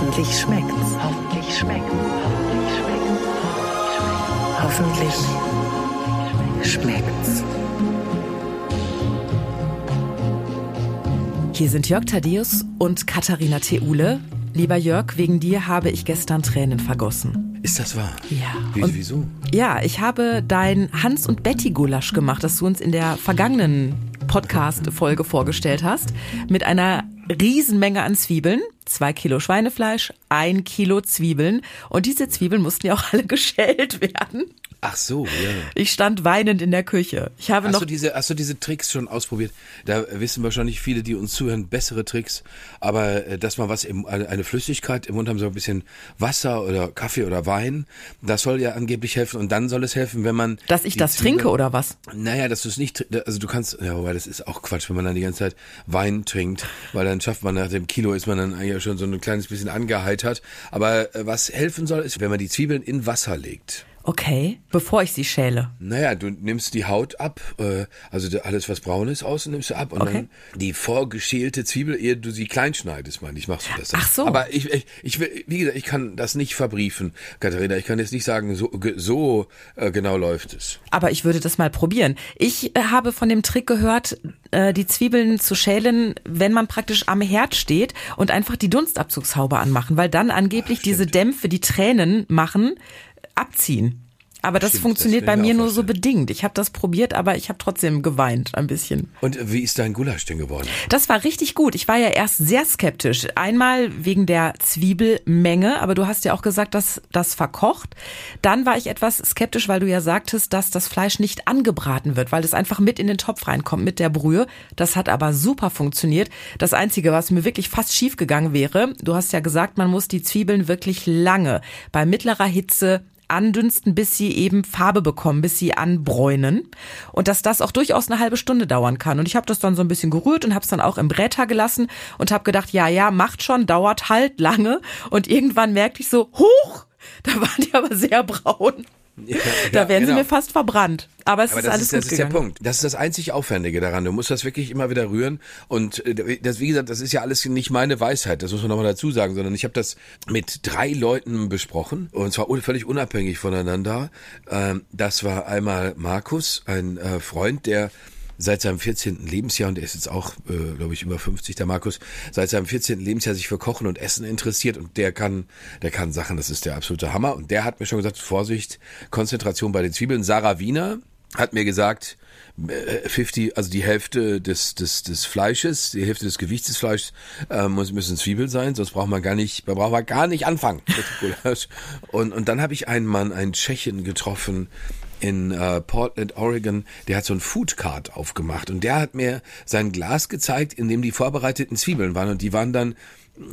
Hoffentlich schmeckt's. Hoffentlich schmeckt's. Hoffentlich schmeckt's. Hier sind Jörg Thaddeus und Katharina Theule. Lieber Jörg, wegen dir habe ich gestern Tränen vergossen. Ist das wahr? Ja. Wie, Und- wieso? Ja, ich habe dein Hans und Betty Gulasch gemacht, das du uns in der vergangenen Podcast-Folge vorgestellt hast, mit einer Riesenmenge an Zwiebeln, zwei Kilo Schweinefleisch, ein Kilo Zwiebeln und diese Zwiebeln mussten ja auch alle geschält werden. Ach so, ja. Ich stand weinend in der Küche. Ich habe Hast noch du, diese, hast du diese Tricks schon ausprobiert? Da wissen wahrscheinlich viele, die uns zuhören, bessere Tricks. Aber äh, dass man was, im, eine eine Flüssigkeit im Mund haben, so ein bisschen Wasser oder Kaffee oder Wein, das soll ja angeblich helfen. Und dann soll es helfen, wenn man. dass ich das Zwiebeln- trinke oder was? Naja, dass du es nicht, also du kannst, ja, wobei das ist auch Quatsch, wenn man dann die ganze Zeit Wein trinkt, weil dann schafft man nach dem Kilo ist man dann eigentlich schon so ein kleines bisschen angeheitert. Aber äh, was helfen soll, ist, wenn man die Zwiebeln in Wasser legt. Okay, bevor ich sie schäle. Naja, du nimmst die Haut ab, äh, also alles was braun ist außen nimmst du ab und Okay. dann die vorgeschälte Zwiebel, ehe du sie klein schneidest, meine ich, machst du das. dann. Ach so. Aber ich, ich, ich will, wie gesagt, ich kann das nicht verbriefen, Katharina. Ich kann jetzt nicht sagen, so, so äh, genau läuft es. Aber ich würde das mal probieren. Ich äh, habe von dem Trick gehört, äh, die Zwiebeln zu schälen, wenn man praktisch am Herd steht und einfach die Dunstabzugshaube anmachen, weil dann angeblich diese Dämpfe, die Tränen machen, abziehen. Aber das Stimmt, funktioniert das bei mir nur so bedingt. Ich habe das probiert, aber ich habe trotzdem geweint ein bisschen. Und wie ist dein Gulasch denn geworden? Das war richtig gut. Ich war ja erst sehr skeptisch. Einmal wegen der Zwiebelmenge, aber du hast ja auch gesagt, dass das verkocht. Dann war ich etwas skeptisch, weil du ja sagtest, dass das Fleisch nicht angebraten wird, weil es einfach mit in den Topf reinkommt mit der Brühe. Das hat aber super funktioniert. Das Einzige, was mir wirklich fast schief gegangen wäre, du hast ja gesagt, man muss die Zwiebeln wirklich lange bei mittlerer Hitze andünsten, bis sie eben Farbe bekommen, bis sie anbräunen. Und dass das auch durchaus eine halbe Stunde dauern kann. Und ich habe das dann so ein bisschen gerührt und habe es dann auch im Bräter gelassen und habe gedacht, ja, ja, macht schon, dauert halt lange. Und irgendwann merkte ich so, huch, da waren die aber sehr braun. da Ja, wären sie genau. mir fast verbrannt. Aber es Aber ist das alles ist, gut das ist der gegangen. Punkt. Das ist das einzig Aufwendige daran. Du musst das wirklich immer wieder rühren. Und äh, das, wie gesagt, das ist ja alles nicht meine Weisheit. Das muss man nochmal dazu sagen, sondern ich habe das mit drei Leuten besprochen und zwar völlig unabhängig voneinander. Ähm, das war einmal Markus, ein äh, Freund, der seit seinem 14. Lebensjahr, und der ist jetzt auch, äh, glaube ich, über 50, der Markus, seit seinem 14. Lebensjahr sich für Kochen und Essen interessiert und der kann, der kann Sachen, das ist der absolute Hammer. Und der hat mir schon gesagt, Vorsicht, Konzentration bei den Zwiebeln. Sarah Wiener hat mir gesagt, äh, 50, also die Hälfte des, des, des Fleisches, die Hälfte des Gewichts des Fleisches äh, muss, müssen Zwiebeln sein, sonst braucht man gar nicht, man braucht man gar nicht anfangen. Und, und dann habe ich einen Mann, einen Tschechen getroffen, in äh, Portland, Oregon, der hat so ein Food Cart aufgemacht und der hat mir sein Glas gezeigt, in dem die vorbereiteten Zwiebeln waren und die waren dann,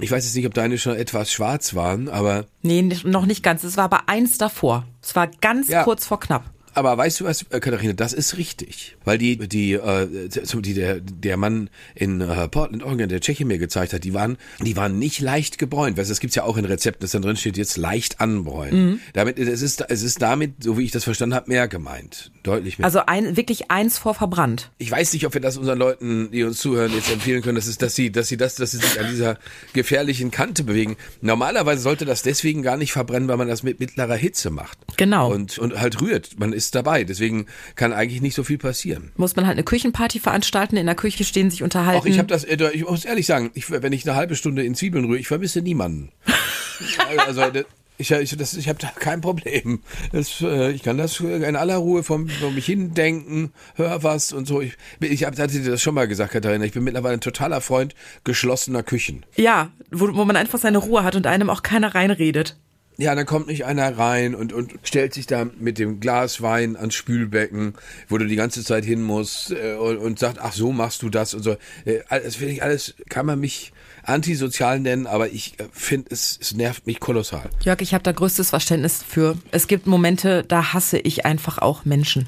ich weiß jetzt nicht, ob deine schon etwas schwarz waren, aber Nee, noch nicht ganz. Es war aber eins davor. Es war ganz Ja. kurz vor knapp. Aber weißt du was, äh, Katharina, das ist richtig. Weil die, die, äh, die der, der Mann in äh, Portland, Oregon, der Tscheche mir gezeigt hat, die waren, die waren nicht leicht gebräunt. Weißt du, das gibt's ja auch in Rezepten, dass dann drin steht, jetzt leicht anbräunen. Damit, es ist, es ist damit, so wie ich das verstanden habe, mehr gemeint. Deutlich mehr. Also ein, wirklich eins vor verbrannt. ich weiß nicht, ob wir das unseren Leuten, die uns zuhören, jetzt empfehlen können, dass, es, dass sie, dass sie das, dass sie sich an dieser gefährlichen Kante bewegen. Normalerweise sollte das deswegen gar nicht verbrennen, weil man das mit mittlerer Hitze macht. Genau. Und, und halt rührt. Man ist dabei. Deswegen kann eigentlich nicht so viel passieren. Muss man halt eine Küchenparty veranstalten, in der Küche stehen, sich unterhalten. Auch ich habe das, äh, ich muss ehrlich sagen, ich, wenn ich eine halbe Stunde in Zwiebeln rühre, ich vermisse niemanden. also das- ich, ich, das- ich habe da kein Problem. Das, äh, ich kann das in aller Ruhe vor, vor mich hindenken, hör was und so. Ich, ich hab, hatte dir das schon mal gesagt, Katharina. Ich bin mittlerweile ein totaler Freund geschlossener Küchen. Ja, wo, wo man einfach seine Ruhe hat und einem auch keiner reinredet. Ja, dann kommt nicht einer rein und, und stellt sich da mit dem Glas Wein ans Spülbecken, wo du die ganze Zeit hin musst äh, und, und sagt, ach so machst du das und so. Äh, Das finde ich alles, kann man mich antisozial nennen, aber ich äh, finde, es, es nervt mich kolossal. Jörg, ich habe da größtes Verständnis für. Es gibt Momente, da hasse ich einfach auch Menschen.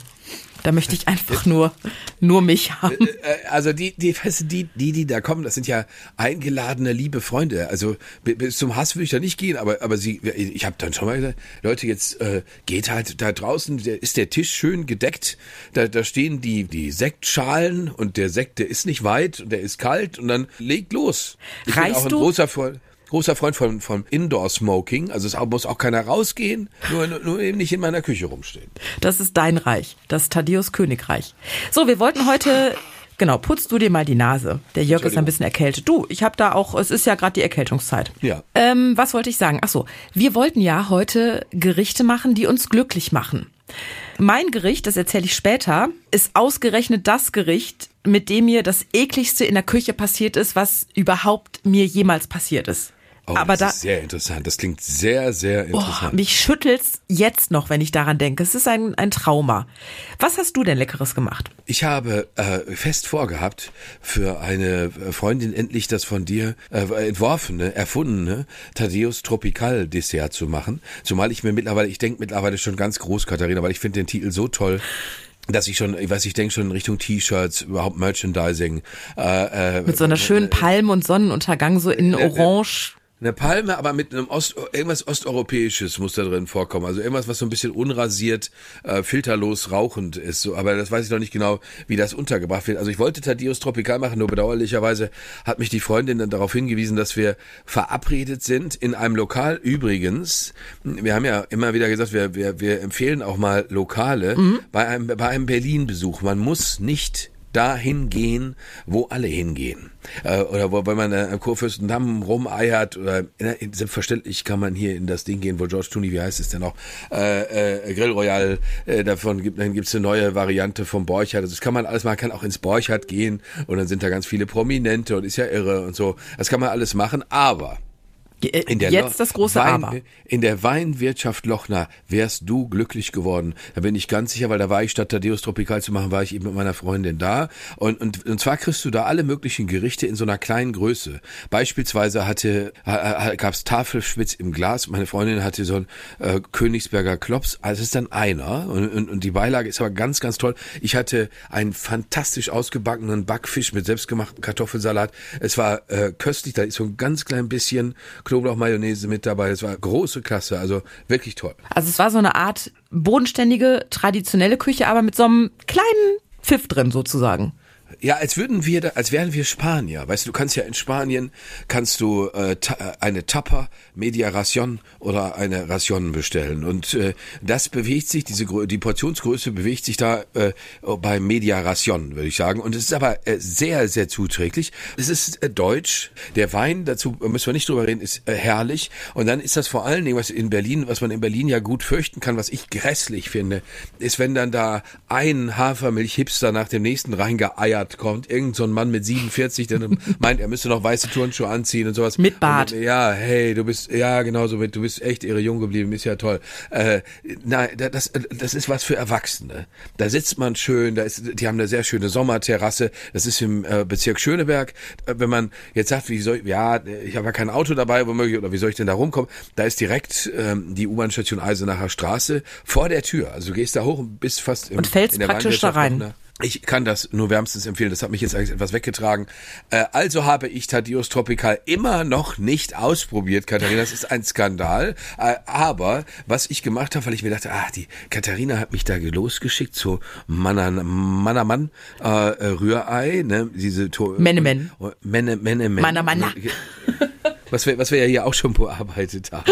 Da möchte ich einfach nur, nur mich haben. Äh, Also die, die, weißt du, die, die, die da kommen, das sind ja eingeladene liebe Freunde. Also bi- bis zum Hass würde ich da nicht gehen, aber, aber sie, ich habe dann schon mal gesagt, Leute, jetzt äh, geht halt da draußen, der, ist der Tisch schön gedeckt, da, da stehen die, die Sektschalen und der Sekt, der ist nicht weit und der ist kalt und dann legt los. Ich bin Reichst auch ein du? großer Freund. Großer Freund von, von Indoor Smoking. Also es muss auch keiner rausgehen, nur, nur eben nicht in meiner Küche rumstehen. Das ist dein Reich, das Thaddeus Königreich. So, wir wollten heute Genau, putzt du dir mal die Nase. Der Jörg ist ein bisschen erkältet. Du, ich habe da auch, es ist ja gerade die Erkältungszeit. Ja. Ähm, was wollte ich sagen? Ach so, wir wollten ja heute Gerichte machen, die uns glücklich machen. Mein Gericht, das erzähle ich später, ist ausgerechnet das Gericht, mit dem mir das ekligste in der Küche passiert ist, was überhaupt mir jemals passiert ist. Oh, aber das da, ist sehr interessant. Das klingt sehr, sehr oh, interessant. mich schüttelt's jetzt noch, wenn ich daran denke. Es ist ein, ein Trauma. Was hast du denn Leckeres gemacht? Ich habe äh, fest vorgehabt, für eine Freundin endlich das von dir äh, entworfene, erfundene Thaddeus Tropical Dessert zu machen. Zumal ich mir mittlerweile, ich denke mittlerweile schon ganz groß, Katharina, weil ich finde den Titel so toll dass ich schon, ich weiß, ich denke schon in Richtung T-Shirts, überhaupt Merchandising. Äh, äh, Mit so einer schönen Palm- und Sonnenuntergang, so in Orange. Eine Palme, aber mit einem Ost, irgendwas Osteuropäisches muss da drin vorkommen. Also irgendwas, was so ein bisschen unrasiert, äh, filterlos rauchend ist. So, aber das weiß ich noch nicht genau, wie das untergebracht wird. Also ich wollte Thaddeus Tropical machen, nur bedauerlicherweise hat mich die Freundin dann darauf hingewiesen, dass wir verabredet sind in einem Lokal. Übrigens, wir haben ja immer wieder gesagt, wir, wir, wir empfehlen auch mal Lokale Mhm. bei einem, bei einem Berlin-Besuch. Man muss nicht dahin gehen, wo alle hingehen. Äh, oder wo, wenn man äh, am Kurfürstendamm rumeiert oder äh, selbstverständlich kann man hier in das Ding gehen, wo George Tooney, wie heißt es denn noch, äh, äh, Grill Royal, äh, davon gibt dann gibt's eine neue Variante vom Borchardt. Also das kann man alles, man kann auch ins Borchardt gehen und dann sind da ganz viele Prominente und ist ja irre und so. Das kann man alles machen, aber in Jetzt Lo- das große Wein, Aber. In der Weinwirtschaft Lochner wärst du glücklich geworden. Da bin ich ganz sicher, weil da war ich statt Thaddeus Tropical zu machen, war ich eben mit meiner Freundin da. Und, und, und zwar kriegst du da alle möglichen Gerichte in so einer kleinen Größe. Beispielsweise hatte, ha, gab's Tafelspitz im Glas. Meine Freundin hatte so ein äh, Königsberger Klops. Also es ist dann einer. Und, und, und die Beilage ist aber ganz, ganz toll. Ich hatte einen fantastisch ausgebackenen Backfisch mit selbstgemachtem Kartoffelsalat. Es war äh, köstlich. Da ist so ein ganz klein bisschen Knoblauch-Mayonnaise mit dabei. Das war große Klasse, also wirklich toll. Also es war so eine Art bodenständige, traditionelle Küche, aber mit so einem kleinen Pfiff drin sozusagen. Ja, als würden wir, da, als wären wir Spanier. Weißt du, du kannst ja in Spanien kannst du äh, ta eine Tapa, Media Ration oder eine Ration bestellen und äh, das bewegt sich, diese die Portionsgröße bewegt sich da äh, bei Media Ration, würde ich sagen. Und es ist aber äh, sehr, sehr zuträglich. Es ist äh, deutsch. Der Wein, dazu müssen wir nicht drüber reden, ist äh, herrlich. Und dann ist das vor allen Dingen, was in Berlin, was man in Berlin ja gut fürchten kann, was ich grässlich finde, ist, wenn dann da ein Hafermilch-Hipster nach dem nächsten reingeeiert kommt, irgend so ein Mann mit 47, der meint, er müsste noch weiße Turnschuhe anziehen und sowas. Mit Bart. Und, ja, hey, du bist, ja, genau so, du bist echt irre jung geblieben, ist ja toll. Äh, nein, das, das ist was für Erwachsene. Da sitzt man schön, da ist, die haben eine sehr schöne Sommerterrasse, das ist im äh, Bezirk Schöneberg. Äh, wenn man jetzt sagt, wie soll, ja, ich habe ja kein Auto dabei, womöglich, oder wie soll ich denn da rumkommen? Da ist direkt ähm, die U-Bahn-Station Eisenacher Straße vor der Tür. Also du gehst da hoch und bist fast im, Und fällst praktisch da rein. Ich kann das nur wärmstens empfehlen. Das hat mich jetzt eigentlich etwas weggetragen. Äh, also habe ich Thaddeus Tropical immer noch nicht ausprobiert, Katharina. Das ist ein Skandal. Äh, aber was ich gemacht habe, weil ich mir dachte, ah, die Katharina hat mich da losgeschickt zu Mannan- Mannermann äh, äh, Rührei, ne? Diese To- Menemen. Menne. Manna, Manna. Was wir, was wir ja hier auch schon bearbeitet haben.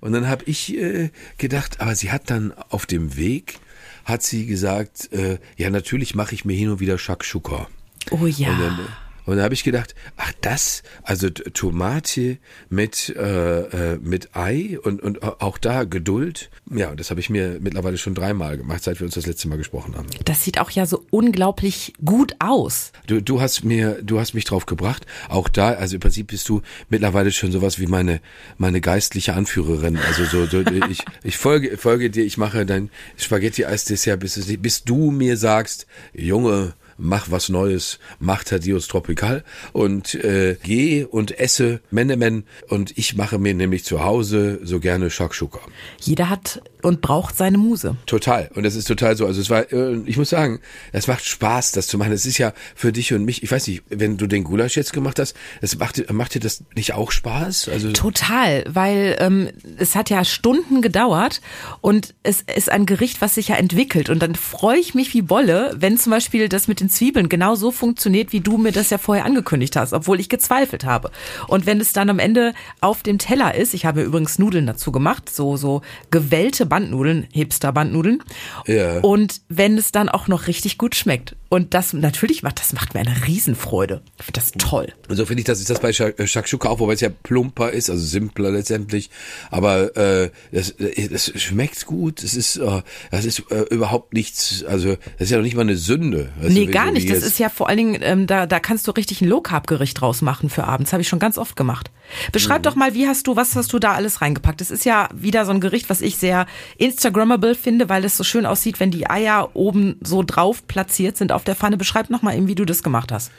Und dann habe ich äh, gedacht, aber sie hat dann auf dem Weg, hat sie gesagt, äh, ja natürlich mache ich mir hin und wieder Shakshuka. Oh ja. Und dann, und dann habe ich gedacht, ach das, also Tomate mit äh, äh, mit Ei und und auch da Geduld. Ja, das habe ich mir mittlerweile schon dreimal gemacht, seit wir uns das letzte Mal gesprochen haben. Das sieht auch ja so unglaublich gut aus. Du, du hast mir, du hast mich drauf gebracht. Auch da, also im Prinzip bist du mittlerweile schon sowas wie meine, meine geistliche Anführerin. Also so, so ich, ich folge, folge dir, ich mache dein Spaghetti-Eis-Dessert, bis, bis du mir sagst, Junge, mach was Neues, mach Thaddeus Tropical. Und äh, geh und esse Menemen. Und ich mache mir nämlich zu Hause so gerne Shakshuka. Jeder hat und braucht seine Muse. Total. Und das ist total so. Also es war, äh, ich muss sagen, es macht Spaß, das zu machen. Es ist ja für dich und mich, ich weiß nicht, wenn du den Gulasch jetzt gemacht hast, das macht, macht dir das nicht auch Spaß? Also Total, weil ähm, es hat ja Stunden gedauert und es ist ein Gericht, was sich ja entwickelt. Und dann freue ich mich wie Bolle, wenn zum Beispiel das mit den Zwiebeln genau so funktioniert, wie du mir das ja vorher angekündigt hast, obwohl ich gezweifelt habe. Und wenn es dann am Ende auf dem Teller ist, ich habe übrigens Nudeln dazu gemacht, so, so gewellte Bandnudeln, Hipster-Bandnudeln. Ja. Und wenn es dann auch noch richtig gut schmeckt. Und das natürlich macht, das macht mir eine Riesenfreude. Ich finde das toll. Und so finde ich, das ist das bei Shak- äh, Shakshuka auch, wobei es ja plumper ist, also simpler letztendlich. Aber äh, das, äh, das schmeckt gut. Es ist, äh, das ist äh, überhaupt nichts. Also das ist ja noch nicht mal eine Sünde. Weißt Nee, du, gar nicht. Das ist ja vor allen Dingen, ähm, da, da kannst du richtig ein Low-Carb-Gericht draus machen für abends. Habe ich schon ganz oft gemacht. Beschreib Mhm. doch mal, wie hast du, was hast du da alles reingepackt? Es ist ja wieder so ein Gericht, was ich sehr Instagrammable finde, weil es so schön aussieht, wenn die Eier oben so drauf platziert sind auf der Pfanne. Beschreib noch mal eben, wie du das gemacht hast.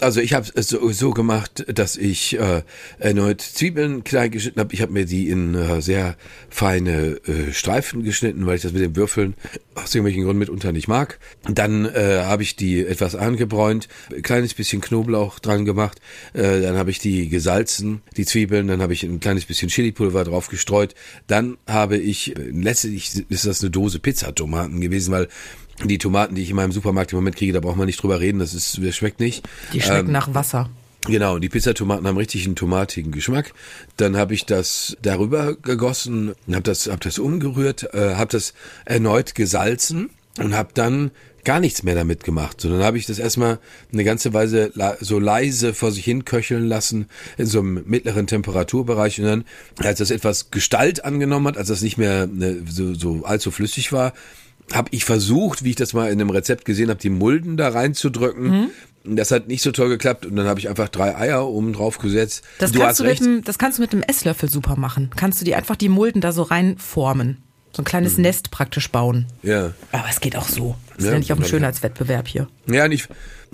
Also ich habe es so, so gemacht, dass ich äh, erneut Zwiebeln klein geschnitten habe. Ich habe mir die in äh, sehr feine äh, Streifen geschnitten, weil ich das mit den Würfeln aus irgendwelchen Gründen mitunter nicht mag. Dann äh, habe ich die etwas angebräunt, ein kleines bisschen Knoblauch dran gemacht. Äh, dann habe ich die gesalzen, die Zwiebeln. Dann habe ich ein kleines bisschen Chilipulver drauf gestreut. Dann habe ich, äh, letztlich ist das eine Dose Pizzatomaten gewesen, weil die Tomaten, die ich in meinem Supermarkt im Moment kriege, da braucht man nicht drüber reden, das ist, das schmeckt nicht. Die schmecken nach Wasser. Genau, die Pizzatomaten haben richtig einen tomatigen Geschmack. Dann habe ich das darüber gegossen, habe das, hab das umgerührt, äh, habe das erneut gesalzen und habe dann gar nichts mehr damit gemacht, sondern habe ich das erstmal eine ganze Weise so leise vor sich hin köcheln lassen in so einem mittleren Temperaturbereich und dann, als das etwas Gestalt angenommen hat, als das nicht mehr ne, so, so allzu flüssig war, habe ich versucht, wie ich das mal in einem Rezept gesehen habe, die Mulden da reinzudrücken. Das hat nicht so toll geklappt und dann habe ich einfach drei Eier oben drauf gesetzt. Das du kannst, hast du mit recht. dem, das kannst du mit einem Esslöffel super machen. Kannst du die einfach die Mulden da so reinformen. So ein kleines Mhm. Nest praktisch bauen. Ja. Aber es geht auch so. Das ist Ja, ja nicht auf dem glaub ich. Schönheitswettbewerb hier. Ja, und ich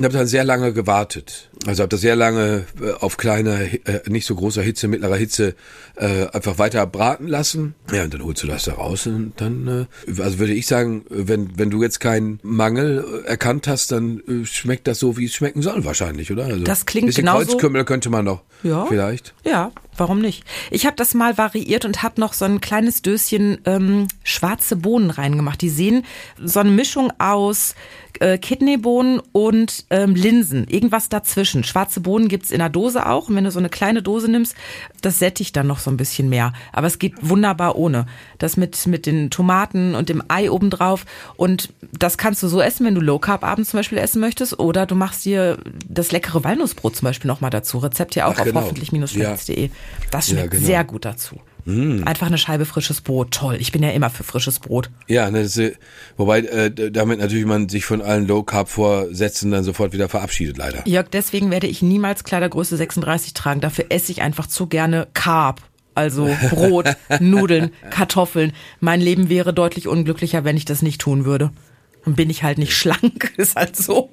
habe dann sehr lange gewartet. Also habe das sehr lange äh, auf kleiner, äh, nicht so großer Hitze, mittlerer Hitze äh, einfach weiter braten lassen. Ja, und dann holst du das da raus und dann, äh, also würde ich sagen, wenn wenn du jetzt keinen Mangel erkannt hast, dann äh, schmeckt das so, wie es schmecken soll wahrscheinlich, oder? Also Das klingt bisschen genauso- Kreuzkümmel könnte man noch Ja. vielleicht. Ja, warum nicht? Ich habe das mal variiert und habe noch so ein kleines Döschen ähm, schwarze Bohnen reingemacht. Die sehen so eine Mischung aus äh, Kidneybohnen und ähm, Linsen. Irgendwas dazwischen. Schwarze Bohnen gibt's in der Dose auch. Und wenn du so eine kleine Dose nimmst, das sättigt dann noch so ein bisschen mehr. Aber es geht wunderbar ohne. Das mit, mit den Tomaten und dem Ei obendrauf. Und das kannst du so essen, wenn du Low Carb abends zum Beispiel essen möchtest. Oder du machst dir das leckere Walnussbrot zum Beispiel nochmal dazu. Rezept ja auch Ach, auf genau. hoffentlich-schmeckt's.de. Das Ja, schmeckt genau. sehr gut dazu. Einfach eine Scheibe frisches Brot. Toll. Ich bin ja immer für frisches Brot. Ja, ne, das, äh, wobei äh, damit natürlich man sich von allen Low Carb Vorsätzen dann sofort wieder verabschiedet, leider. Jörg, deswegen werde ich niemals Kleidergröße 36 tragen. Dafür esse ich einfach zu gerne Carb. Also Brot, Nudeln, Kartoffeln. Mein Leben wäre deutlich unglücklicher, wenn ich das nicht tun würde. Dann bin ich halt nicht schlank. Ist halt so.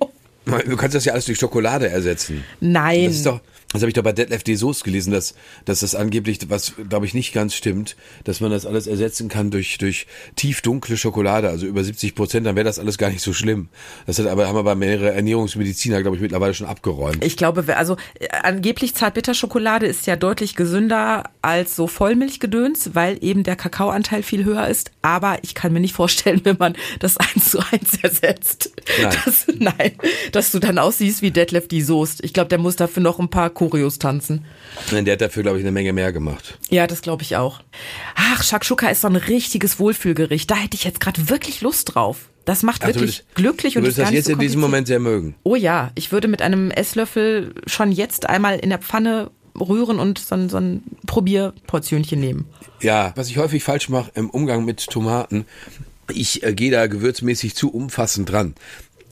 Du kannst das ja alles durch Schokolade ersetzen. Nein. Das ist doch, das habe ich doch bei Detlef D. Soest gelesen, dass, dass das angeblich, was glaube ich nicht ganz stimmt, dass man das alles ersetzen kann durch, durch tiefdunkle Schokolade, also über 70 Prozent, dann wäre das alles gar nicht so schlimm. Das hat aber, haben aber mehrere Ernährungsmediziner, glaube ich, mittlerweile schon abgeräumt. Ich glaube, also äh, angeblich Zartbitterschokolade ist ja deutlich gesünder als so Vollmilchgedöns, weil eben der Kakaoanteil viel höher ist. Aber ich kann mir nicht vorstellen, wenn man das eins zu eins ersetzt, Nein. Dass, nein, dass du dann aussiehst wie Detlef die Soest. Ich glaube, der muss dafür noch ein paar Choreos tanzen. Der hat dafür, glaube ich, eine Menge mehr gemacht. Ja, das glaube ich auch. Ach, Shakshuka ist so ein richtiges Wohlfühlgericht. Da hätte ich jetzt gerade wirklich Lust drauf. Das macht Ach, du wirklich würdest- glücklich du und ist würdest das jetzt so in diesem. Moment sehr mögen. Oh ja, ich würde mit einem Esslöffel schon jetzt einmal in der Pfanne rühren und so ein, so ein Probierportionchen nehmen. Ja, was ich häufig falsch mache im Umgang mit Tomaten, ich äh, gehe da gewürzmäßig zu umfassend dran.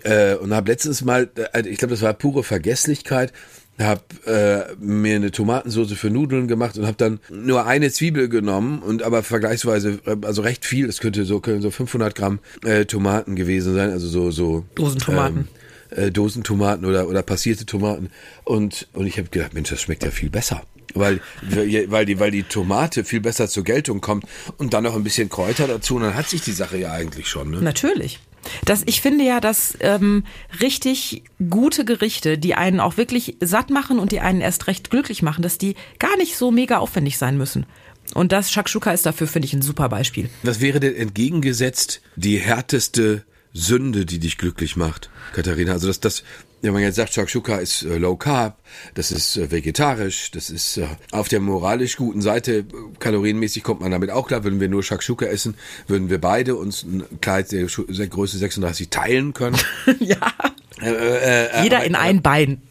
Äh, und habe letztens mal, äh, ich glaube, das war pure Vergesslichkeit, habe äh, mir eine Tomatensauce für Nudeln gemacht und habe dann nur eine Zwiebel genommen und aber vergleichsweise, äh, also recht viel, das könnte so, können so 500 Gramm äh, Tomaten gewesen sein, also so, so Dosentomaten. äh, Dosentomaten oder, oder passierte Tomaten. Und, und ich habe gedacht, Mensch, das schmeckt ja viel besser. Weil, weil, die, weil die Tomate viel besser zur Geltung kommt und dann noch ein bisschen Kräuter dazu und dann hat sich die Sache ja eigentlich schon. Ne? Natürlich. Das, ich finde ja, dass ähm, richtig gute Gerichte, die einen auch wirklich satt machen und die einen erst recht glücklich machen, dass die gar nicht so mega aufwendig sein müssen. Und das Shakshuka ist dafür, finde ich, ein super Beispiel. Was wäre denn entgegengesetzt die härteste Sünde, die dich glücklich macht, Katharina? Also das, das, wenn man jetzt sagt, Shakshuka ist äh, low carb, das ist äh, vegetarisch, das ist äh, auf der moralisch guten Seite, äh, kalorienmäßig kommt man damit auch klar. Würden wir nur Shakshuka essen, würden wir beide uns ein Kleid der, Größe 36 teilen können. ja. Äh, Jeder in ein Bein.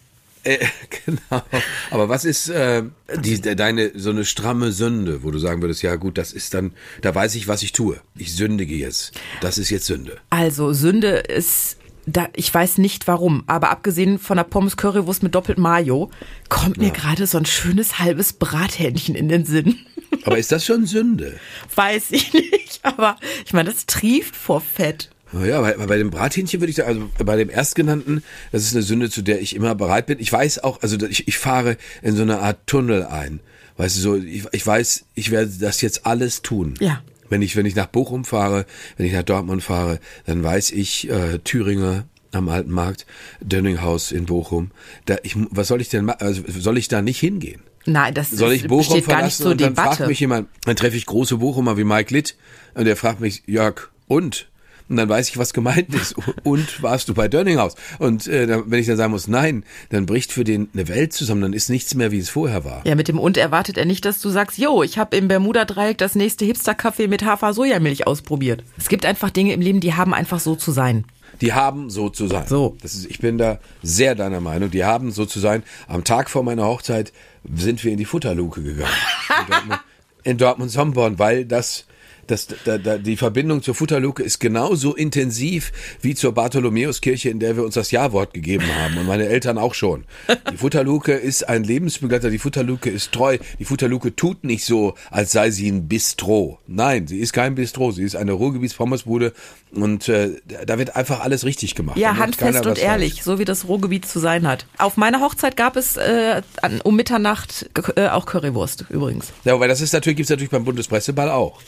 Äh, genau. Aber was ist äh, die, deine so eine stramme Sünde, wo du sagen würdest, ja gut, das ist dann, da weiß ich, was ich tue. Ich sündige jetzt. Das ist jetzt Sünde. Also Sünde ist da, ich weiß nicht warum, aber abgesehen von der Pommes Currywurst mit doppelt Mayo, kommt mir gerade so ein schönes halbes Brathähnchen in den Sinn. Aber ist das schon Sünde? Weiß ich nicht, aber ich meine, das trieft vor Fett. Ja, bei, bei dem Brathähnchen würde ich sagen, also bei dem Erstgenannten, das ist eine Sünde, zu der ich immer bereit bin. Ich weiß auch, also ich, ich fahre in so eine Art Tunnel ein. Weißt du, so, ich, ich weiß, ich werde das jetzt alles tun. Ja. Wenn ich, wenn ich nach Bochum fahre, wenn ich nach Dortmund fahre, dann weiß ich, äh, Thüringer am Alten Markt, Dönninghaus in Bochum. Da, ich, was soll ich denn machen? Also, soll ich da nicht hingehen? Nein, das Soll ich Bochum verlassen gar nicht zur und dann Debatte. fragt mich jemand, dann treffe ich große Bochumer wie Mike Litt und der fragt mich, Jörg, und? Und dann weiß ich, was gemeint ist. Und warst du bei Dönninghaus? Und äh, wenn ich dann sagen muss, nein, dann bricht für den eine Welt zusammen, dann ist nichts mehr, wie es vorher war. Ja, mit dem Und erwartet er nicht, dass du sagst, jo, ich habe im Bermuda-Dreieck das nächste Hipster-Kaffee mit Hafer-Sojamilch ausprobiert. Es gibt einfach Dinge im Leben, die haben einfach so zu sein. Die haben so zu sein. So. Das ist, ich bin da sehr deiner Meinung. Die haben so zu sein. Am Tag vor meiner Hochzeit sind wir in die Futterluke gegangen. in Dortmund, in Dortmund-Somborn, weil das das, da, da, die Verbindung zur Futterluke ist genauso intensiv wie zur Bartholomäuskirche, in der wir uns das Ja-Wort gegeben haben und meine Eltern auch schon. Die Futterluke ist ein Lebensbegleiter, die Futterluke ist treu, die Futterluke tut nicht so, als sei sie ein Bistro. Nein, sie ist kein Bistro, sie ist eine Ruhrgebietspommes-Bude und äh, da wird einfach alles richtig gemacht. Ja, handfest und ehrlich, falsch. so wie das Ruhrgebiet zu sein hat. Auf meiner Hochzeit gab es äh, um Mitternacht äh, auch Currywurst übrigens. Ja, weil das ist natürlich, gibt's natürlich beim Bundespresseball auch.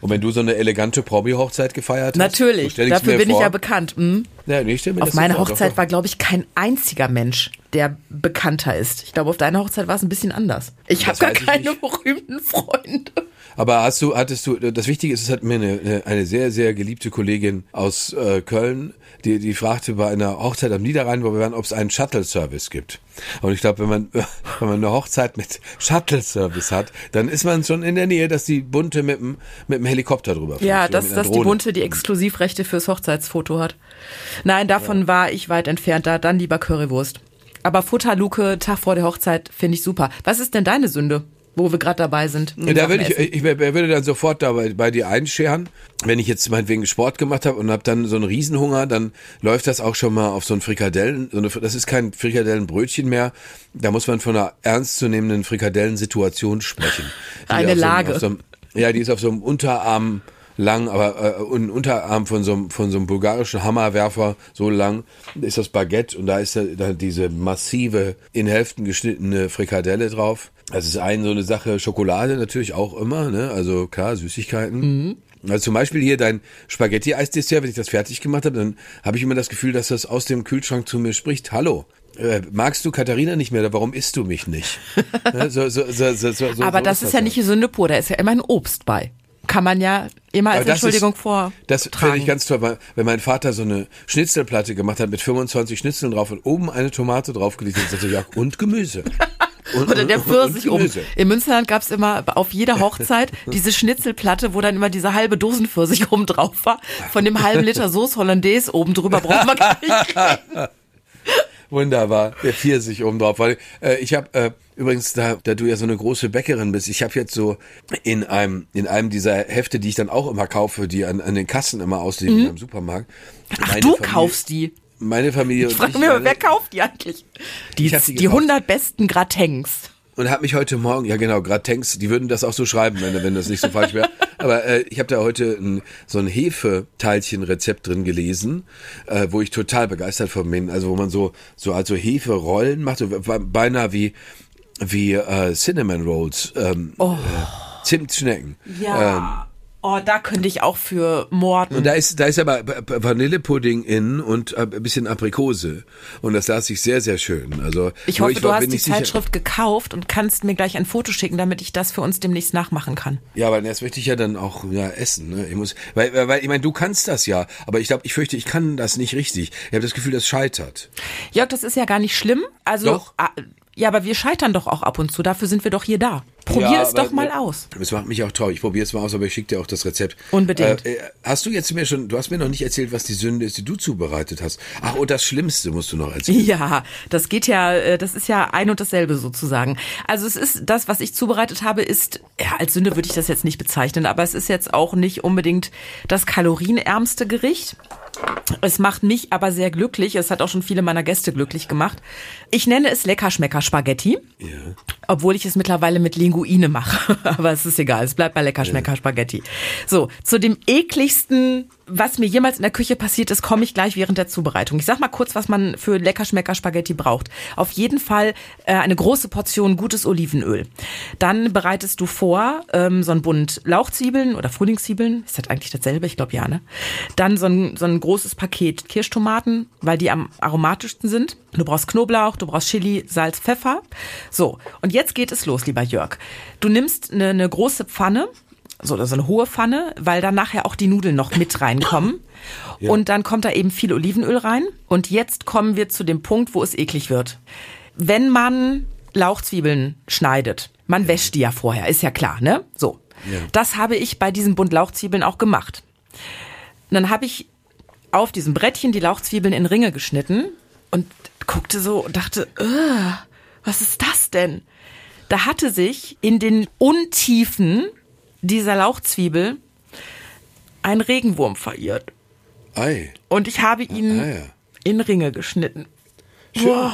Und wenn du so eine elegante Promi-Hochzeit gefeiert hast. Natürlich, so dafür bin vor. ich ja bekannt. Hm? Ja, nee, auf meiner Hochzeit war, glaube ich, kein einziger Mensch, der bekannter ist. Ich glaube, auf deiner Hochzeit war es ein bisschen anders. Ich habe gar keine berühmten Freunde. Aber hast du, hattest du, das Wichtige ist, es hat mir eine, eine sehr, sehr geliebte Kollegin aus äh, Köln, die, die fragte bei einer Hochzeit am Niederrhein, wo wir waren, ob es einen Shuttle-Service gibt. Und ich glaube, wenn man, wenn man eine Hochzeit mit Shuttle-Service hat, dann ist man schon in der Nähe, dass die Bunte mit dem, mit dem Helikopter drüber fliegt. Ja, dass, dass die Bunte die Exklusivrechte fürs Hochzeitsfoto hat. Nein, davon ja. war ich weit entfernt, da dann lieber Currywurst. Aber Futterluke, Tag vor der Hochzeit, finde ich super. Was ist denn deine Sünde? Wo wir gerade dabei sind. Da würde ich, ich, würde dann sofort dabei bei dir einscheren. Wenn ich jetzt meinetwegen Sport gemacht habe und habe dann so einen Riesenhunger, dann läuft das auch schon mal auf so ein Frikadellen. So eine, das ist kein Frikadellenbrötchen mehr. Da muss man von einer ernstzunehmenden Frikadellensituation sprechen. Eine Lage. So einem, ja, die ist auf so einem Unterarm lang, aber äh, ein Unterarm von so, einem, von so einem bulgarischen Hammerwerfer so lang ist das Baguette und da ist da, da diese massive in Hälften geschnittene Frikadelle drauf. Das ist ein so eine Sache. Schokolade natürlich auch immer, ne? Also klar, Süßigkeiten. Mhm. Also zum Beispiel hier dein Spaghetti-Eisdessert, wenn ich das fertig gemacht habe, dann habe ich immer das Gefühl, dass das aus dem Kühlschrank zu mir spricht. Hallo, äh, magst du Katharina nicht mehr, warum isst du mich nicht? so, so, so, so, so, Aber das ist ja nicht die Sünde pur, da ist ja immer ein Obst bei kann man ja immer als Entschuldigung ist, vor. Das finde ich ganz toll, wenn mein Vater so eine Schnitzelplatte gemacht hat mit 25 Schnitzeln drauf und oben eine Tomate draufgelegt hat, sagte ich, ja, und Gemüse. Und, Oder der Pfirsich um. Im Münsterland gab's immer auf jeder Hochzeit diese Schnitzelplatte, wo dann immer diese halbe Dosen Pfirsich oben drauf war. Von dem halben Liter Soße Hollandaise oben drüber braucht man gar nicht reden. Wunderbar, der Pfirsich oben drauf. Weil, äh, ich habe äh, übrigens, da, da du ja so eine große Bäckerin bist, ich habe jetzt so in einem in einem dieser Hefte, die ich dann auch immer kaufe, die an, an den Kassen immer auslegen mhm. im Supermarkt. Ach, du Familie, kaufst die? Meine Familie. Ich frage mich, wer kauft die eigentlich? Die, die, die 100 besten Gratens. Und habe mich heute Morgen, ja genau, gerade Tanks, die würden das auch so schreiben, wenn, wenn das nicht so falsch wäre. Aber äh, ich habe da heute ein, so ein Hefeteilchen-Rezept drin gelesen, äh, wo ich total begeistert von bin. Also wo man so so also Heferollen macht, so beinahe wie wie äh, Cinnamon Rolls, ähm, Oh. äh, Zimtschnecken. Ja. Oh, da könnte ich auch für morden. Und da ist, da ist aber Vanillepudding in und äh, ein bisschen Aprikose. Und das las ich sehr, sehr schön. Also ich hoffe, du war- hast bin die nicht sicher- Zeitschrift gekauft und kannst mir gleich ein Foto schicken, damit ich das für uns demnächst nachmachen kann. Ja, aber das möchte ich ja dann auch ja, essen. Ne? Ich muss, weil, weil, weil ich meine, du kannst das ja, aber ich glaube, ich fürchte, ich kann das nicht richtig. Ich habe das Gefühl, das scheitert. Jörg, das ist ja gar nicht schlimm. Also, Doch. Ja, aber wir scheitern doch auch ab und zu. Dafür sind wir doch hier da. Probier Ja, es doch mal aus. Das macht mich auch traurig. Ich probiere es mal aus, aber ich schicke dir auch das Rezept. Unbedingt. Äh, äh, hast du jetzt mir schon, du hast mir noch nicht erzählt, was die Sünde ist, die du zubereitet hast. Ach, und das Schlimmste musst du noch erzählen. Ja, das geht ja, äh, das ist ja ein und dasselbe sozusagen. Also es ist das, was ich zubereitet habe, ist, ja, als Sünde würde ich das jetzt nicht bezeichnen, aber es ist jetzt auch nicht unbedingt das kalorienärmste Gericht. Es macht mich aber sehr glücklich. Es hat auch schon viele meiner Gäste glücklich gemacht. Ich nenne es Leckerschmecker Spaghetti. Ja. Obwohl ich es mittlerweile mit Linguine mache. Aber es ist egal. Es bleibt bei Leckerschmecker Spaghetti. So, zu dem ekligsten, was mir jemals in der Küche passiert ist, komme ich gleich während der Zubereitung. Ich sag mal kurz, was man für Leckerschmecker Spaghetti braucht. Auf jeden Fall äh, eine große Portion gutes Olivenöl. Dann bereitest du vor ähm, so ein Bund Lauchzwiebeln oder Frühlingszwiebeln. Ist das eigentlich dasselbe? Ich glaube ja, ne? Dann so ein, so ein großes Paket Kirschtomaten, weil die am aromatischsten sind. Du brauchst Knoblauch, du brauchst Chili, Salz, Pfeffer. So, und jetzt geht es los, lieber Jörg. Du nimmst eine, eine große Pfanne, so, so eine hohe Pfanne, weil dann nachher auch die Nudeln noch mit reinkommen. Und dann kommt da eben viel Olivenöl rein. Und jetzt kommen wir zu dem Punkt, wo es eklig wird. Wenn man Lauchzwiebeln schneidet, man wäscht die ja vorher, ist ja klar, ne? So. Ja. Das habe ich bei diesem Bund Lauchzwiebeln auch gemacht. Und dann habe ich auf diesem Brettchen die Lauchzwiebeln in Ringe geschnitten und guckte so und dachte, "Ugh, was ist das denn? Da hatte sich in den Untiefen dieser Lauchzwiebel ein Regenwurm verirrt. Ei. Und ich habe ihn Ah, ja. in Ringe geschnitten. Schön.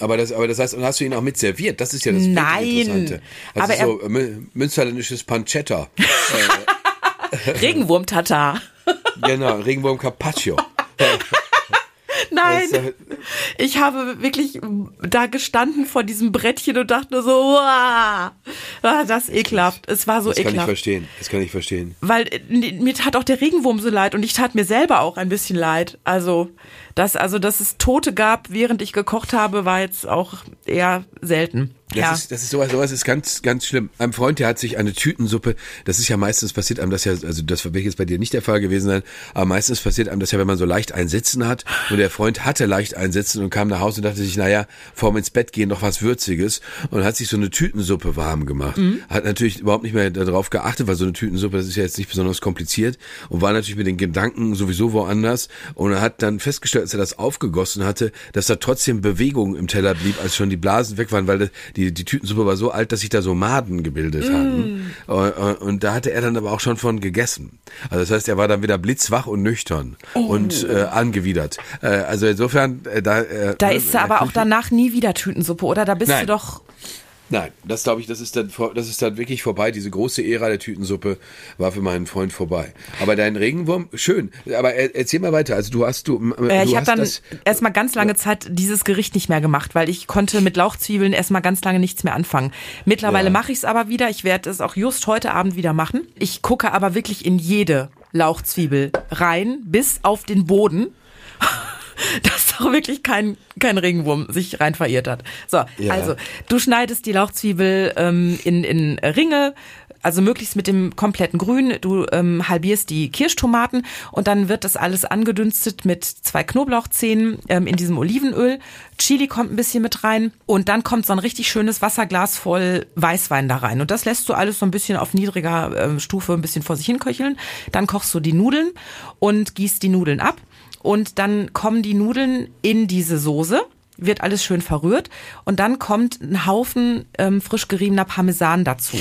Aber das, aber das heißt, und hast du ihn auch mit serviert? Das ist ja das Nein. Interessante. Das Aber ist so äh, mü- münsterländisches Pancetta. Regenwurm-Tatar. genau, Regenwurm Carpaccio. Nein. Das Ich habe wirklich da gestanden vor diesem Brettchen und dachte nur so, wow, ah, das ekelhaft. Es war so Das kann ich ekelhaft. verstehen. Das kann ich verstehen. Weil äh, mir tat auch der Regenwurm so leid und ich tat mir selber auch ein bisschen leid. Also, das, also, dass es Tote gab, während ich gekocht habe, war jetzt auch eher selten. Das ja. ist, das ist sowas, sowas ist ganz, ganz schlimm. Ein Freund, der hat sich eine Tütensuppe, das ist ja meistens passiert einem das ja, also das wird jetzt bei dir nicht der Fall gewesen sein, aber meistens passiert einem das ja, wenn man so leicht einsitzen hat und der Freund hatte leicht einsitzen und kam nach Hause und dachte sich, naja, vorm ins Bett gehen noch was Würziges und hat sich so eine Tütensuppe warm gemacht. Mhm. Hat natürlich überhaupt nicht mehr darauf geachtet, weil so eine Tütensuppe, das ist ja jetzt nicht besonders kompliziert und war natürlich mit den Gedanken sowieso woanders und er hat dann festgestellt, als er das aufgegossen hatte, dass da trotzdem Bewegung im Teller blieb, als schon die Blasen weg waren, weil die, die Tütensuppe war so alt, dass sich da so Maden gebildet hatten. Und, und da hatte er dann aber auch schon von gegessen. Also das heißt, er war dann wieder blitzwach und nüchtern und äh, angewidert. Äh, also insofern, äh, da... Äh, Da isst du aber auch danach nie wieder Tütensuppe, oder? Da bist Nein. du doch. Nein, das glaube ich, das ist dann das ist dann wirklich vorbei. Diese große Ära der Tütensuppe war für meinen Freund vorbei. Aber dein Regenwurm, schön. Aber er, erzähl mal weiter. Also du hast du, Äh, du ich habe dann erstmal ganz lange Zeit dieses Gericht nicht mehr gemacht, weil ich konnte mit Lauchzwiebeln erstmal ganz lange nichts mehr anfangen. Mittlerweile Ja. mache ich es aber wieder. Ich werde es auch just heute Abend wieder machen. Ich gucke aber wirklich in jede Lauchzwiebel rein, bis auf den Boden. Dass doch wirklich kein, kein Regenwurm sich rein verirrt hat. So, Ja. also du schneidest die Lauchzwiebel ähm, in, in Ringe, also möglichst mit dem kompletten Grün. Du ähm, halbierst die Kirschtomaten und dann wird das alles angedünstet mit zwei Knoblauchzehen ähm, in diesem Olivenöl. Chili kommt ein bisschen mit rein und dann kommt so ein richtig schönes Wasserglas voll Weißwein da rein. Und das lässt du alles so ein bisschen auf niedriger ähm, Stufe ein bisschen vor sich hin köcheln. Dann kochst du die Nudeln und gießt die Nudeln ab. Und dann kommen die Nudeln in diese Soße, wird alles schön verrührt und dann kommt ein Haufen ähm, frisch geriebener Parmesan dazu.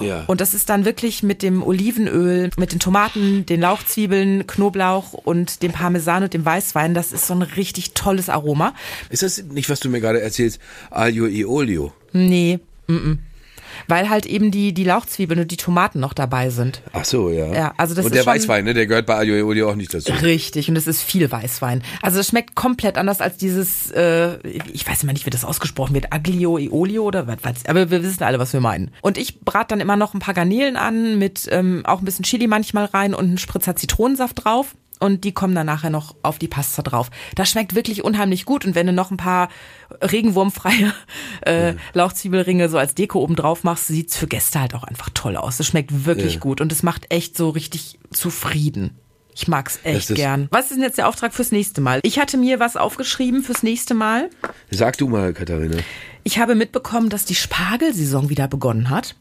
ja. Und das ist dann wirklich mit dem Olivenöl, mit den Tomaten, den Lauchzwiebeln, Knoblauch und dem Parmesan und dem Weißwein. Das ist so ein richtig tolles Aroma. ist das nicht, was du mir gerade erzählst, Aglio e Olio? Nee, mm -mm. Weil halt eben die, die Lauchzwiebeln und die Tomaten noch dabei sind. Ach so, ja. Ja, also das und der Weißwein, ne, der gehört bei Aglio e Olio auch nicht dazu. Richtig, und es ist viel Weißwein. Also es schmeckt komplett anders als dieses, äh, ich weiß immer nicht, wie das ausgesprochen wird, Aglio e Olio oder was weiß aber wir wissen alle, was wir meinen. Und ich brate dann immer noch ein paar Garnelen an, mit ähm, auch ein bisschen Chili manchmal rein und einen Spritzer Zitronensaft drauf. Und die kommen dann nachher noch auf die Pasta drauf. Das schmeckt wirklich unheimlich gut. Und wenn du noch ein paar regenwurmfreie äh, Lauchzwiebelringe so als Deko oben drauf machst, sieht's für Gäste halt auch einfach toll aus. Es schmeckt wirklich Ja. gut und es macht echt so richtig zufrieden. Ich mag's echt Das gern. Was ist denn jetzt der Auftrag fürs nächste Mal? Ich hatte mir was aufgeschrieben fürs nächste Mal. Sag du mal, Katharina. Ich habe mitbekommen, dass die Spargelsaison wieder begonnen hat.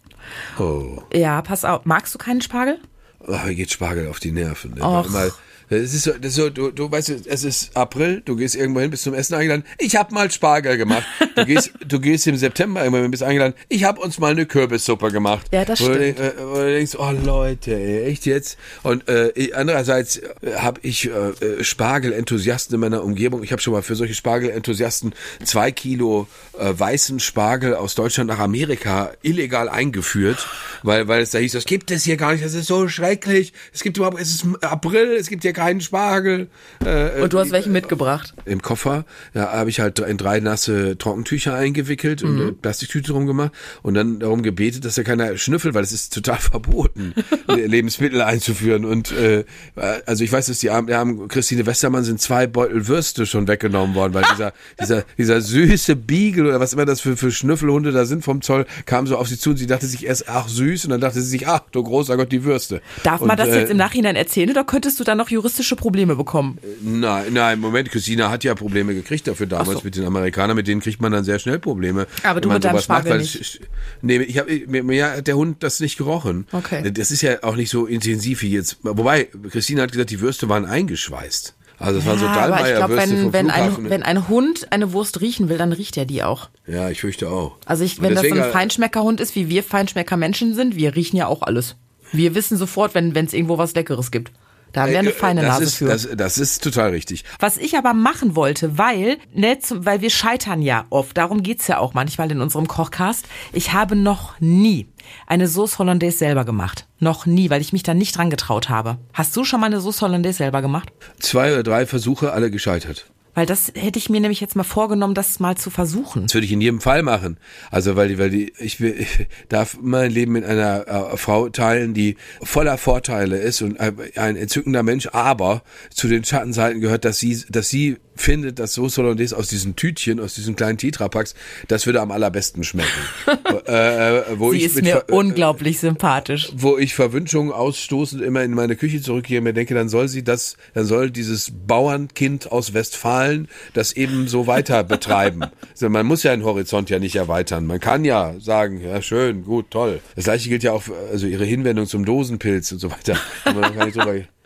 Oh, Ja, pass auf. Magst du keinen Spargel? oh mir geht Spargel auf die Nerven. Ne? Mal, das ist so, das ist so du, du weißt, es ist April, du gehst irgendwo hin, bist zum Essen eingeladen. Ich habe mal Spargel gemacht. Du gehst, du gehst im September irgendwo hin, bist eingeladen. Ich habe uns mal eine Kürbissuppe gemacht. Ja, das wo Du, stimmt. denk- äh, wo du denkst, oh Leute, ey, echt jetzt? Und äh, andererseits äh, habe ich äh, äh, Spargel-Enthusiasten in meiner Umgebung. Ich habe schon mal für solche Spargel-Enthusiasten zwei Kilo äh, weißen Spargel aus Deutschland nach Amerika illegal eingeführt, weil weil es da hieß, das gibt es hier gar nicht, das ist so schrecklich. Es gibt überhaupt, es ist April, es gibt keinen Spargel. Äh, Und du hast welchen mitgebracht. im Koffer, da habe ich halt in drei nasse Trockentücher eingewickelt und Mhm. eine Plastiktüte drum gemacht und dann darum gebetet, dass da keiner schnüffelt, weil es ist total verboten, Lebensmittel einzuführen. Und äh, also ich weiß, dass die armen, Christine Westermann sind zwei Beutel Würste schon weggenommen worden, weil dieser, dieser, dieser süße Beagle oder was immer das für, für Schnüffelhunde da sind vom Zoll, kam so auf sie zu und sie dachte sich erst, ach süß, und dann dachte sie sich, ach du großer Gott, die Würste. Darf und, man das äh, jetzt im Nachhinein erzählen oder könntest du dann noch juristische Probleme bekommen? Nein, nein, Moment, Christina hat ja Probleme gekriegt dafür damals so. mit den Amerikanern, mit denen kriegt man dann sehr schnell Probleme. Aber du mit deinem macht, Spargel weil es- Nee, ich hab, mir, mir hat der Hund das nicht gerochen. Okay. Das ist ja auch nicht so intensiv wie jetzt. Wobei, Christina hat gesagt, die Würste waren eingeschweißt. Also es waren so Ja, aber ich glaube, wenn, wenn, ein, wenn ein Hund eine Wurst riechen will, dann riecht er die auch. ja, ich fürchte auch. Also ich, wenn das so ein Feinschmeckerhund ist, wie wir Feinschmecker Menschen sind, wir riechen ja auch alles. Wir wissen sofort, wenn es irgendwo was Leckeres gibt. Da haben wir eine äh, feine das Nase ist, für. Das, das ist total richtig. Was ich aber machen wollte, weil, ne, zum, weil wir scheitern ja oft, darum geht's ja auch manchmal in unserem Kochcast. Ich habe noch nie eine Sauce Hollandaise selber gemacht. Noch nie, weil ich mich da nicht dran getraut habe. Hast du schon mal eine Sauce Hollandaise selber gemacht? Zwei oder drei Versuche, alle gescheitert. Weil das hätte ich mir nämlich jetzt mal vorgenommen, das mal zu versuchen. Das würde ich in jedem Fall machen. Also weil weil die, ich, will, ich darf mein Leben mit einer äh, Frau teilen, die voller Vorteile ist und ein, ein entzückender Mensch, aber zu den Schattenseiten gehört, dass sie, dass sie findet, dass Sauce Hollandaise aus diesen Tütchen, aus diesen kleinen Tetrapacks, das würde am allerbesten schmecken. äh, äh, wo Sie ich ist mir Ver- äh, unglaublich sympathisch. wo ich Verwünschungen ausstoßend immer in meine Küche zurückgehe und mir denke, dann soll sie das, dann soll dieses Bauernkind aus Westfalen das eben so weiter betreiben. Also man muss ja den Horizont ja nicht erweitern. Man kann ja sagen, ja schön, gut, toll. Das gleiche gilt ja auch für also ihre Hinwendung zum Dosenpilz und so weiter.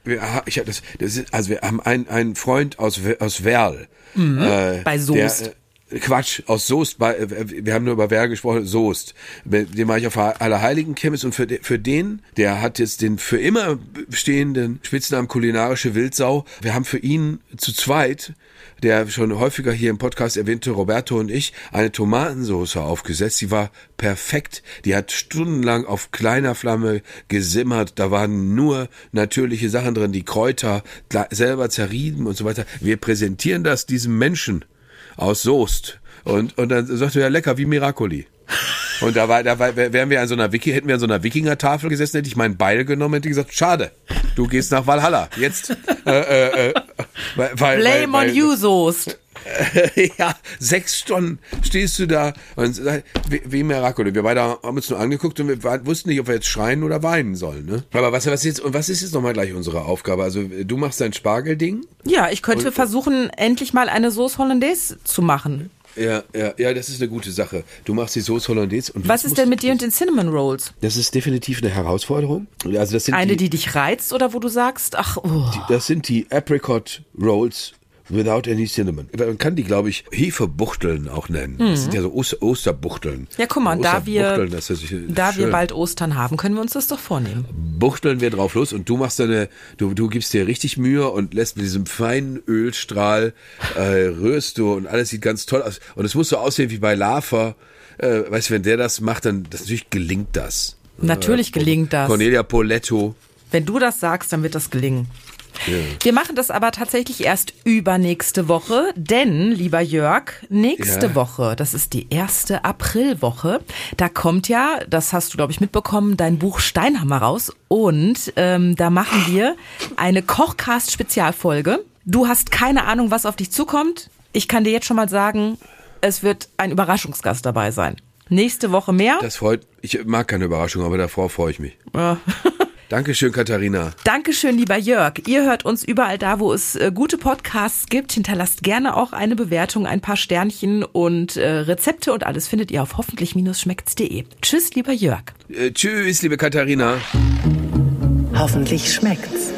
Wir, ich das, das ist, also wir haben einen, einen Freund aus, aus Werl. äh, Bei Soest. Der, äh, Quatsch, aus Soest, bei, äh, wir haben nur über Werl gesprochen, Soest. Dem war ich auf Allerheiligen Chemis und für, für den, der hat jetzt den für immer bestehenden Spitznamen kulinarische Wildsau. Wir haben für ihn zu zweit, der schon häufiger hier im Podcast erwähnte Roberto und ich, eine Tomatensauce aufgesetzt. Die war perfekt. Die hat stundenlang auf kleiner Flamme gesimmert. Da waren nur natürliche Sachen drin, die Kräuter selber zerrieben und so weiter. Wir präsentieren das diesem Menschen aus Soest. Und, und dann sagte er, lecker, wie Miracoli. Und da war, da war, wären wir an so einer Wiki, hätten wir an so einer Wikinger-Tafel gesessen, hätte ich meinen Beil genommen, hätte gesagt, schade, du gehst nach Valhalla. Jetzt, äh, äh, äh, weil, weil, Blame weil, on you, Soest. ja, sechs Stunden stehst du da und wie, wie Miracoli. Wir beide haben uns nur angeguckt und wir wussten nicht, ob wir jetzt schreien oder weinen sollen. Ne? Aber was, was jetzt und was ist jetzt nochmal gleich unsere Aufgabe? Also du machst dein Spargelding. Ja, ich könnte versuchen, endlich mal eine Sauce Hollandaise zu machen. Ja, ja, ja, das ist eine gute Sache. Du machst die Soße Hollandaise und Was ist denn mit dir und den Cinnamon Rolls? Das ist definitiv eine Herausforderung. Also das sind Eine, die, die dich reizt oder wo du sagst, ach, oh. das sind die Apricot Rolls without any cinnamon. Man kann die, glaube ich, Hefebuchteln auch nennen. Das sind ja so Oster Osterbuchteln. Mhm. Ja, guck mal, da wir, das ist da wir bald Ostern haben, können wir uns das doch vornehmen. buchteln wir drauf los und du machst deine, du, du gibst dir richtig Mühe und lässt mit diesem feinen Ölstrahl äh, rührst du und alles sieht ganz toll aus. Und es muss so aussehen wie bei Lava, äh, weißt du, wenn der das macht, dann das, natürlich gelingt das. Natürlich gelingt das. Cornelia Poletto. Wenn du das sagst, dann wird das gelingen. Wir machen das aber tatsächlich erst übernächste Woche, denn, lieber Jörg, nächste Ja. Woche, das ist die erste Aprilwoche, da kommt ja, das hast du, glaube ich, mitbekommen, dein Buch Steinhammer raus und ähm, da machen wir eine Kochcast-Spezialfolge. Du hast keine Ahnung, was auf dich zukommt. Ich kann dir jetzt schon mal sagen, es wird ein Überraschungsgast dabei sein. Nächste Woche mehr. Das freut, ich mag keine Überraschung, aber davor freue ich mich. Ja. Dankeschön, Katharina. Dankeschön, lieber Jörg. Ihr hört uns überall da, wo es äh, gute Podcasts gibt. Hinterlasst gerne auch eine Bewertung, ein paar Sternchen und äh, Rezepte und alles findet ihr auf hoffentlich-schmeckt's.de. Tschüss, lieber Jörg. Äh, tschüss, liebe Katharina. Hoffentlich schmeckt's.